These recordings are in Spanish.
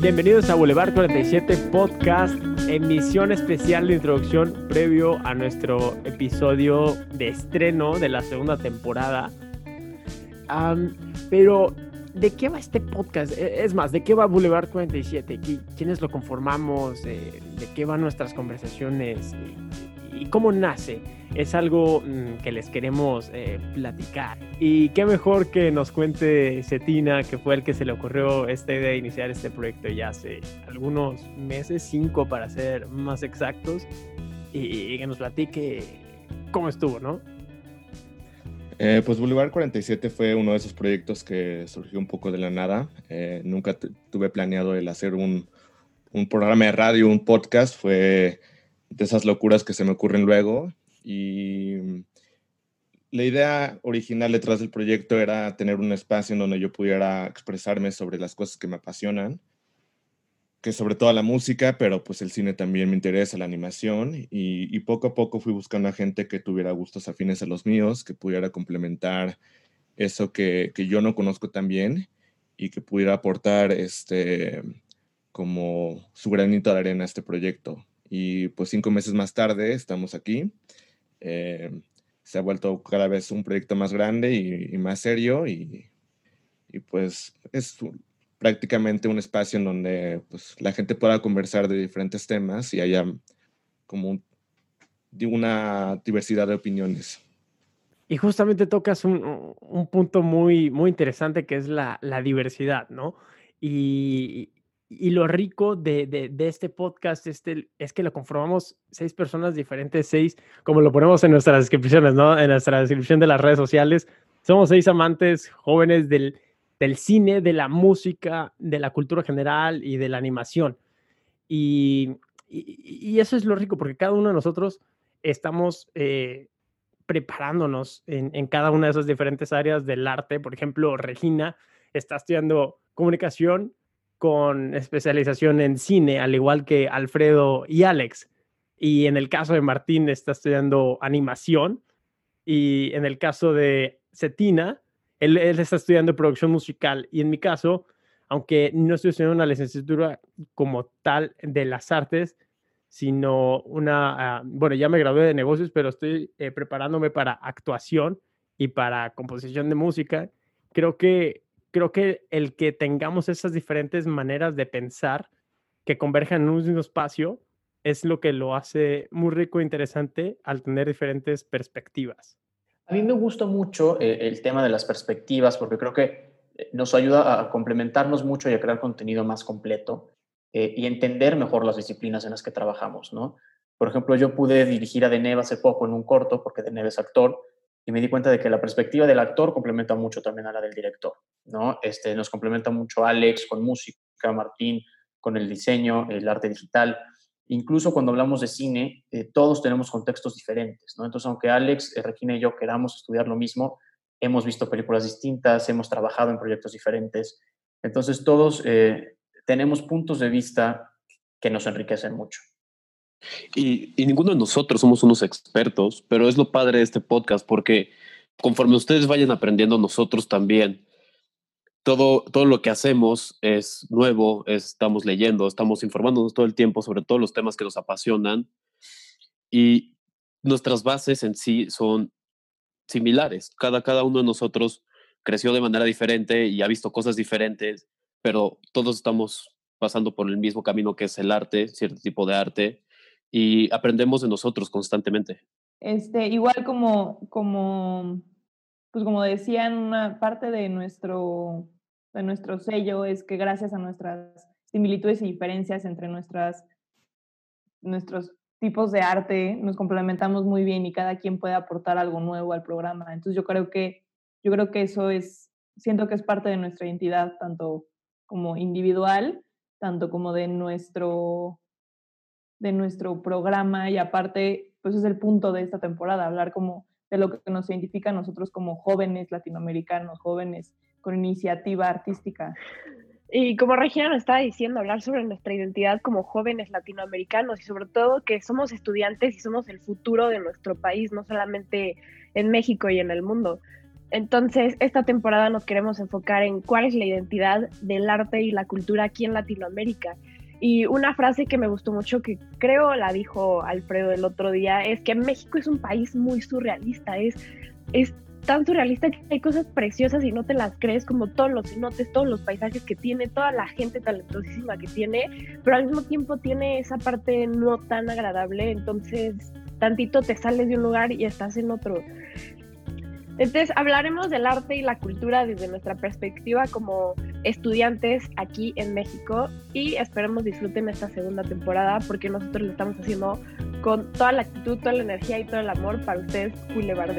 Bienvenidos a Boulevard 47 Podcast, emisión especial de introducción previo a nuestro episodio de estreno de la segunda temporada. pero, ¿de qué va este podcast? E, es más, ¿de qué va Boulevard 47? ¿Quiénes lo conformamos? Eh, ¿De qué van nuestras conversaciones? ¿Y cómo nace? es algo mm, que les queremos eh, platicar. Y qué mejor que nos cuente Cetina, que fue el que se le ocurrió esta idea de iniciar este proyecto ya hace algunos meses, cinco para ser más exactos, y, que nos platique cómo estuvo, ¿no? Eh, pues Boulevard 47 fue uno de esos proyectos que surgió un poco de la nada. Eh, nunca tuve planeado el hacer un, un programa de radio, un podcast. Fue de esas locuras que se me ocurren luego y la idea original detrás del proyecto era tener un espacio en donde yo pudiera expresarme sobre las cosas que me apasionan, que sobre todo la música, pero pues el cine también me interesa, la animación, y, poco a poco fui buscando a gente que tuviera gustos afines a los míos, que pudiera complementar eso que, que yo no conozco tan bien y que pudiera aportar este como su granito de arena a este proyecto. Y pues cinco meses más tarde estamos aquí eh, se ha vuelto cada vez un proyecto más grande y, más serio y, y, pues es prácticamente un espacio en donde pues, la gente pueda conversar de diferentes temas y haya como una diversidad de opiniones. Y justamente tocas un, un, punto muy, muy interesante que es la, la diversidad, ¿no? Y, y lo rico de, de, este podcast este, es que lo conformamos seis personas diferentes, seis, como lo ponemos en nuestras descripciones, ¿no? En nuestra descripción de las redes sociales. Somos seis amantes jóvenes del, del cine, de la música, de la cultura general y de la animación. Y, y, eso es lo rico, porque cada uno de nosotros estamos eh, preparándonos en, en cada una de esas diferentes áreas del arte. Por ejemplo, Regina está estudiando comunicación con especialización en cine, al igual que Alfredo y Alex. Y en el caso de Martín está estudiando animación. Y en el caso de Cetina, él, está estudiando producción musical. Y en mi caso, aunque no estoy estudiando una licenciatura como tal de las artes, sino una, ah, bueno, ya me gradué de negocios, pero estoy eh, preparándome para actuación y para composición de música. Creo que creo que el que tengamos esas diferentes maneras de pensar que converjan en un mismo espacio es lo que lo hace muy rico e interesante al tener diferentes perspectivas. A mí me gusta mucho eh, el tema de las perspectivas porque creo que eh, nos ayuda a complementarnos mucho y a crear contenido más completo eh, y entender mejor las disciplinas en las que trabajamos, ¿no? Por ejemplo, yo pude dirigir a Deneve hace poco en un corto, porque Deneve es actor, y me di cuenta de que la perspectiva del actor complementa mucho también a la del director, ¿no? Este, nos complementa mucho Alex con música, Martín con el diseño, el arte digital. Incluso cuando hablamos de cine, eh, todos tenemos contextos diferentes, ¿no? Entonces, aunque Alex, eh, Regina y yo queramos estudiar lo mismo, hemos visto películas distintas, hemos trabajado en proyectos diferentes. Entonces, todos eh, tenemos puntos de vista que nos enriquecen mucho. Y, ninguno de nosotros somos unos expertos, pero es lo padre de este podcast porque conforme ustedes vayan aprendiendo, nosotros también. Todo, todo lo que hacemos es nuevo, estamos leyendo, estamos informándonos todo el tiempo sobre todos los temas que nos apasionan y nuestras bases en sí son similares. Cada, cada uno de nosotros creció de manera diferente y ha visto cosas diferentes, pero todos estamos pasando por el mismo camino que es el arte, cierto tipo de arte, y aprendemos de nosotros constantemente. Este, igual como, como, pues como decían, una parte de nuestro, de nuestro sello es que gracias a nuestras similitudes y diferencias entre nuestras, nuestros tipos de arte nos complementamos muy bien y cada quien puede aportar algo nuevo al programa. Entonces yo creo que, yo creo que eso es, siento que es parte de nuestra identidad, tanto como individual, tanto como de nuestro de nuestro programa y aparte, pues es el punto de esta temporada, hablar como de lo que nos identifica a nosotros como jóvenes latinoamericanos, jóvenes con iniciativa artística. Y como Regina nos estaba diciendo, hablar sobre nuestra identidad como jóvenes latinoamericanos y sobre todo que somos estudiantes y somos el futuro de nuestro país, no solamente en México y en el mundo. Entonces, esta temporada nos queremos enfocar en cuál es la identidad del arte y la cultura aquí en Latinoamérica. Y una frase que me gustó mucho, que creo la dijo Alfredo el otro día, es que México es un país muy surrealista, es, es tan surrealista que hay cosas preciosas y no te las crees, como todos los cenotes, todos los paisajes que tiene, toda la gente talentosísima que tiene, pero al mismo tiempo tiene esa parte no tan agradable, entonces tantito te sales de un lugar y estás en otro. Entonces hablaremos del arte y la cultura desde nuestra perspectiva como estudiantes aquí en México y esperemos disfruten esta segunda temporada porque nosotros lo estamos haciendo con toda la actitud, toda la energía y todo el amor para ustedes, Boulevard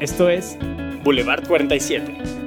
esto es Boulevard 47.